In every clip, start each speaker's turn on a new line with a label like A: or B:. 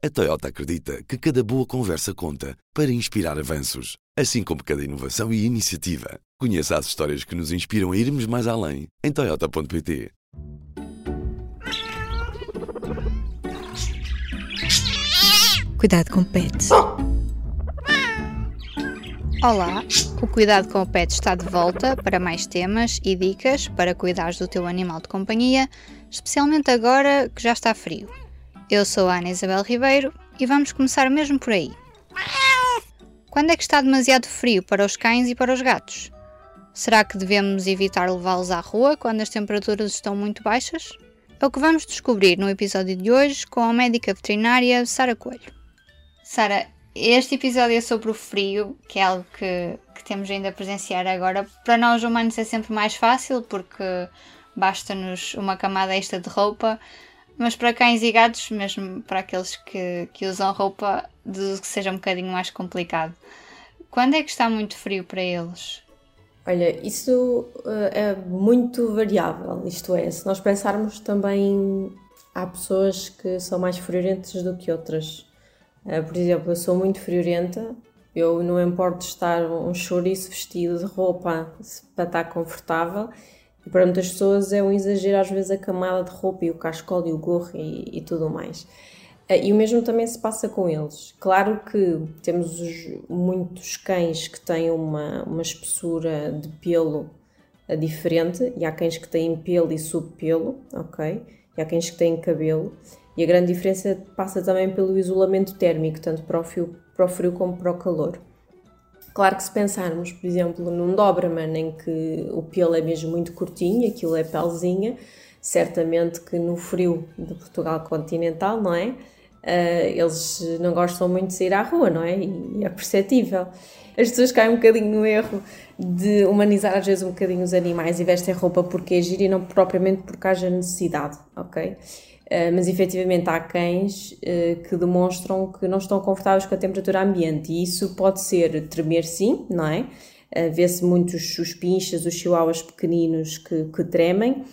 A: A Toyota acredita que cada boa conversa conta para inspirar avanços, assim como cada inovação e iniciativa. Conheça as histórias que nos inspiram a irmos mais além em Toyota.pt.
B: Cuidado com pets.
C: Olá, o Cuidado com o Pet está de volta para mais temas e dicas para cuidares do teu animal de companhia, especialmente agora que já está frio. Eu sou a Ana Isabel Ribeiro e vamos começar mesmo por aí. Quando é que está demasiado frio para os cães e para os gatos? Será que devemos evitar levá-los à rua quando as temperaturas estão muito baixas? É o que vamos descobrir no episódio de hoje com a médica veterinária Sara Coelho. Sara, este episódio é sobre o frio, que é algo que, que temos ainda a presenciar agora. Para nós humanos é sempre mais fácil porque basta-nos uma camada extra de roupa, mas para cães e gatos, mesmo para aqueles que, que usam roupa, deduzo que seja um bocadinho mais complicado. Quando é que está muito frio para eles?
D: Olha, isso uh, é muito variável, isto é, se nós pensarmos também há pessoas que são mais friorentas do que outras. Uh, por exemplo, eu sou muito friorenta, eu não importo estar um chouriço vestido de roupa para estar confortável, e para muitas pessoas é um exagero às vezes a camada de roupa e o cascol e o gorro e, e tudo mais. Eh, e o mesmo também se passa com eles. Claro que temos os, muitos cães que têm uma, uma espessura de pelo eh, diferente, e há cães que têm pelo e subpelo, ok? E há cães que têm cabelo. E a grande diferença passa também pelo isolamento térmico, tanto para o, frio, para o frio como para o calor. Claro que se pensarmos, por exemplo, num Doberman em que o pelo é mesmo muito curtinho, aquilo é pelzinha, certamente que no frio de Portugal continental, não é? Uh, eles não gostam muito de sair à rua, não é? E é perceptível. As pessoas caem um bocadinho no erro de humanizar às vezes um bocadinho os animais e vestem roupa porque é giro e não propriamente porque haja necessidade, ok? Uh, mas efetivamente há cães uh, que demonstram que não estão confortáveis com a temperatura ambiente e isso pode ser tremer sim, não é? Uh, Vê-se muitos os pinchas, os chihuahuas pequeninos que, que tremem,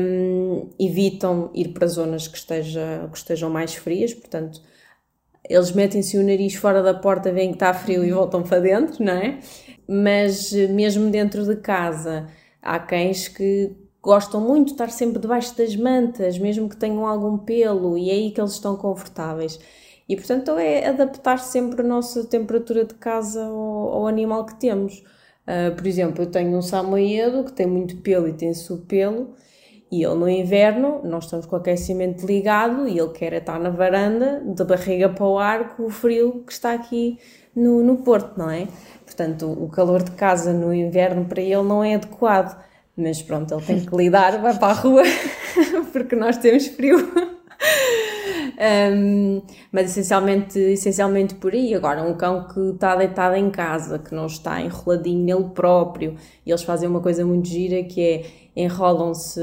D: um, evitam ir para zonas que, esteja, que estejam mais frias, portanto eles metem-se o nariz fora da porta, veem que está frio e voltam para dentro, não é? Mas mesmo dentro de casa há cães que gostam muito de estar sempre debaixo das mantas, mesmo que tenham algum pelo, e é aí que eles estão confortáveis. E portanto é adaptar sempre a nossa temperatura de casa ao, ao animal que temos. Uh, por exemplo, eu tenho um samoedo que tem muito pelo e tem subpelo, e ele no inverno, nós estamos com o aquecimento ligado e ele quer estar na varanda, de barriga para o ar, com o frio que está aqui no, no Porto, não é? Portanto, o calor de casa no inverno para ele não é adequado. Mas pronto, ele tem que lidar, vai para a rua, porque nós temos frio. um, mas essencialmente, essencialmente por aí. Agora, um cão que está deitado em casa, que não está enroladinho nele próprio, e eles fazem uma coisa muito gira que é enrolam-se,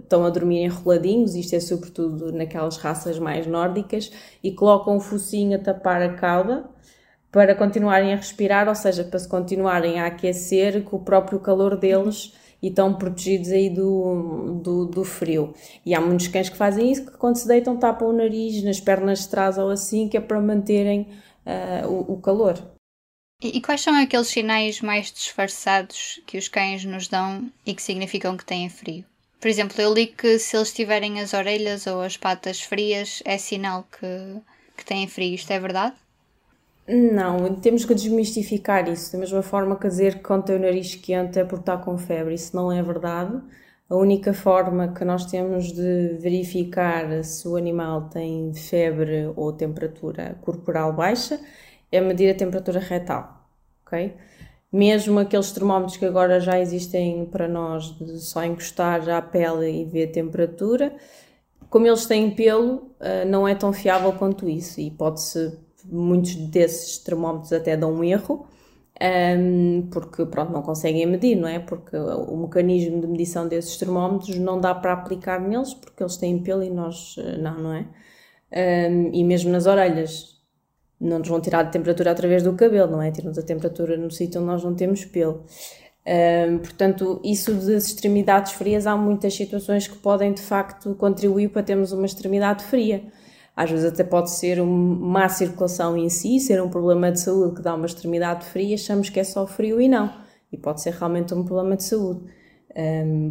D: estão a dormir enroladinhos, isto é sobretudo naquelas raças mais nórdicas, e colocam o focinho a tapar a cauda para continuarem a respirar, ou seja, para se continuarem a aquecer com o próprio calor deles e estão protegidos aí do, do, do, frio. E há muitos cães que fazem isso, que quando se deitam tapam o nariz nas pernas de trás ou assim, que é para manterem uh, o, o, calor.
C: E, quais são aqueles sinais mais disfarçados que os cães nos dão e que significam que têm frio? Por exemplo, eu li que se eles tiverem as orelhas ou as patas frias é sinal que, que têm frio. Isto é verdade?
D: Não, temos que desmistificar isso. Da mesma forma que dizer que quando tem o nariz quente é porque está com febre. Isso não é verdade. A única forma que nós temos de verificar se o animal tem febre ou temperatura corporal baixa é medir a temperatura retal, ok? Mesmo aqueles termómetros que agora já existem para nós de só encostar à pele e ver a temperatura, como eles têm pelo, eh, não é tão fiável quanto isso e pode-se muitos desses termómetros até dão um erro, um, porque pronto, não conseguem medir, não é? Porque o mecanismo de medição desses termómetros não dá para aplicar neles, porque eles têm pelo e nós eh, não, não é? Um, e mesmo nas orelhas, não nos vão tirar a temperatura através do cabelo, não é? Tiram-nos a temperatura no sítio onde nós não temos pelo. Um, portanto, isso das extremidades frias, há muitas situações que podem de facto contribuir para termos uma extremidade fria. Às vezes até pode ser uma má circulação em si, ser um problema de saúde que dá uma extremidade fria, achamos que é só frio e não. E pode ser realmente um problema de saúde.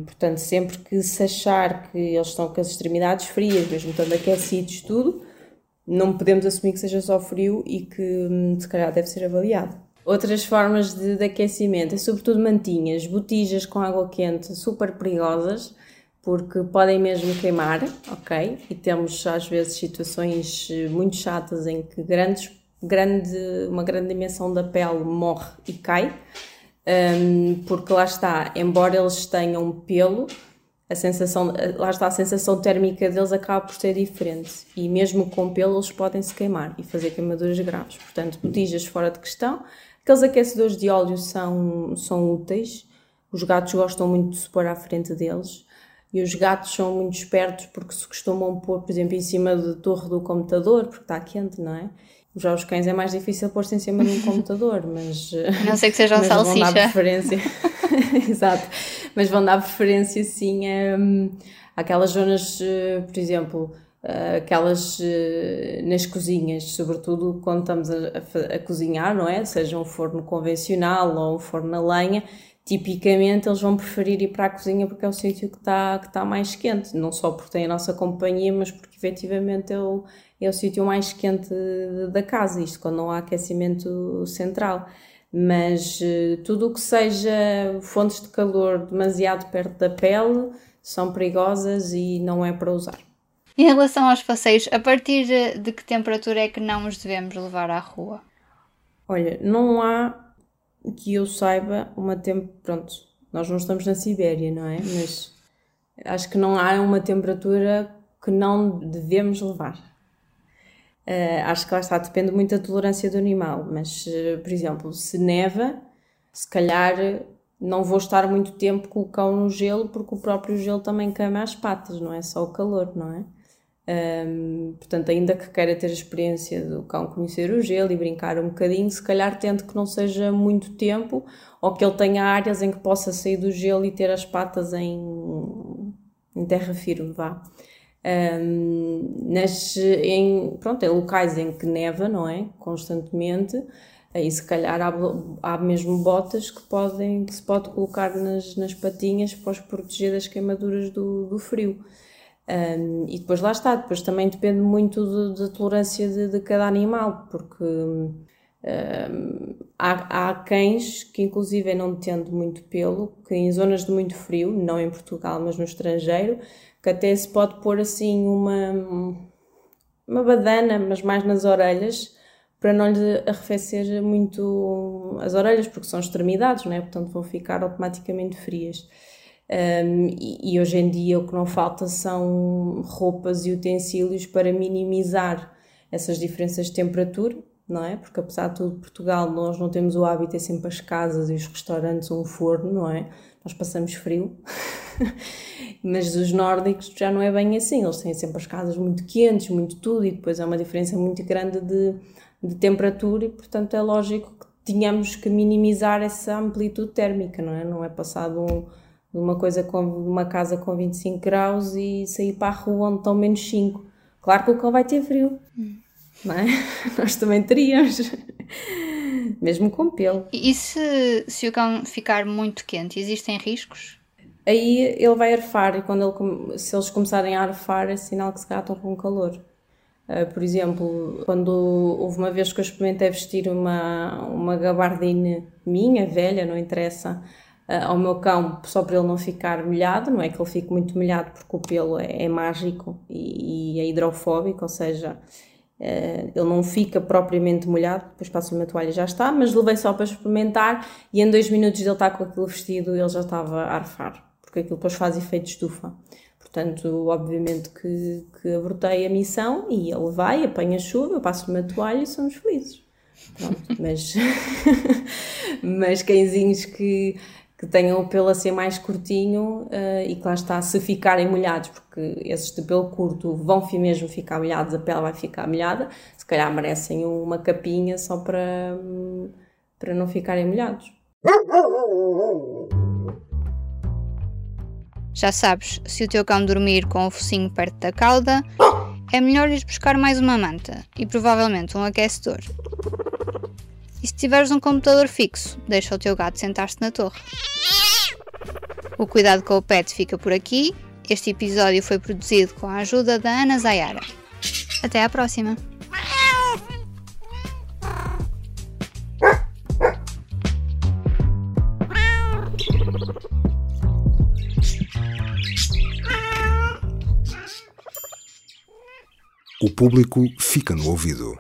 D: Portanto, sempre que se achar que eles estão com as extremidades frias, mesmo estando aquecidos, tudo, não podemos assumir que seja só frio e que hum, se calhar deve ser avaliado. Outras formas de, de aquecimento é sobretudo mantinhas, botijas com água quente super perigosas porque podem mesmo queimar, ok? E temos às vezes situações eh, muito chatas em que grandes, grande, uma grande dimensão da pele morre e cai, um, porque lá está, embora eles tenham pelo, a sensação, lá está, a sensação térmica deles acaba por ser diferente e mesmo com pelo eles podem se queimar e fazer queimaduras graves. Portanto, botijas fora de questão. Aqueles aquecedores de óleo são, são úteis, os gatos gostam muito de se pôr à frente deles. E os gatos são muito espertos porque se costumam pôr, por exemplo, em cima da torre do computador, porque está quente, não é? Já os cães é mais difícil pôr-se em cima de um computador, mas.
C: Não sei que seja um salsicha.
D: Vão dar preferência. Exato. Mas vão dar preferência, sim, a, aquelas zonas, eh, por exemplo, aquelas eh, nas cozinhas, sobretudo quando estamos a, a, a cozinhar, não é? Seja um forno convencional ou um forno na lenha tipicamente eles vão preferir ir para a cozinha porque é o sítio que está que tá mais quente, não só porque tem a nossa companhia, mas porque efetivamente é o, é o sítio mais quente da casa, isto quando não há aquecimento central. Mas uh, tudo o que seja fontes de calor demasiado perto da pele são perigosas e não é para usar.
C: Em relação aos passeios, a partir de que temperatura é que não os devemos levar à rua?
D: Olha, não há que eu saiba, uma tempo. Pronto, nós não estamos na Sibéria, não é? Mas acho que não há uma temperatura que não devemos levar. Uh, acho que lá está, depende muito da tolerância do animal, mas, uh, por exemplo, se neva, se calhar não vou estar muito tempo com o cão no gelo, porque o próprio gelo também queima as patas, não é só o calor, não é? Um, portanto, ainda que queira ter a experiência do cão conhecer o gelo e brincar um bocadinho, se calhar tente que não seja muito tempo ou que ele tenha áreas em que possa sair do gelo e ter as patas em, em terra firme, vá. Um, nas, em, pronto, em locais em que neva, não é? Constantemente, aí se calhar há, há mesmo botas que, podem, que se pode colocar nas, nas patinhas para os proteger das queimaduras do, do frio. Um, e depois lá está, depois também depende muito da tolerância de, de, cada animal, porque um, há, há, cães que, inclusive, não tendo muito pelo, que em zonas de muito frio, não em Portugal, mas no estrangeiro, que até se pode pôr assim uma, uma badana, mas mais nas orelhas, para não lhe arrefecer muito as orelhas, porque são extremidades, não é? portanto vão ficar automaticamente frias. Um, e, e, hoje em dia o que não falta são roupas e utensílios para minimizar essas diferenças de temperatura, não é? Porque apesar de tudo, Portugal, nós não temos o hábito de sempre as casas e os restaurantes um forno, não é? Nós passamos frio. Mas os nórdicos já não é bem assim, eles têm sempre as casas muito quentes, muito tudo, e depois há uma diferença muito grande de, de temperatura, e portanto é lógico que tínhamos que minimizar essa amplitude térmica, não é? Não é passado um uma coisa com uma casa com 25 graus e sair para a rua onde estão menos 5. Claro que o cão vai ter frio, hum. não é? Nós também teríamos, mesmo com pelo.
C: E se, se o cão ficar muito quente, existem riscos?
D: Aí ele vai arfar e quando ele, se eles começarem a arfar é sinal que se calhar estão com calor. Uh, por exemplo, quando houve uma vez que eu experimentei vestir uma, uma gabardine minha, velha, não interessa, ao meu cão só para ele não ficar molhado, não é que ele fique muito molhado porque o pelo é, é mágico e, e, é hidrofóbico, ou seja, uh, ele não fica propriamente molhado, depois passo uma toalha e já está, mas levei só para experimentar e em dois minutos ele estar com aquilo vestido ele já estava a arfar, porque aquilo depois faz efeito estufa. Portanto, obviamente que, que abortei a missão e ele vai, apanha chuva, eu passo uma toalha e somos felizes. Pronto, mas, mas cãezinhos que que tenham o pelo assim mais curtinho uh, e que lá está, se ficarem molhados, porque esses de pelo curto vão mesmo ficar molhados, a pele vai ficar molhada, se calhar merecem uma capinha só para, para não ficarem molhados.
C: Já sabes, se o teu cão dormir com o focinho perto da cauda, é melhor ir buscar mais uma manta e provavelmente um aquecedor. E se tiveres um computador fixo, deixa o teu gato sentar-se na torre. O cuidado com o pet fica por aqui. Este episódio foi produzido com a ajuda da Ana Zayara. Até à próxima!
E: O público fica no ouvido.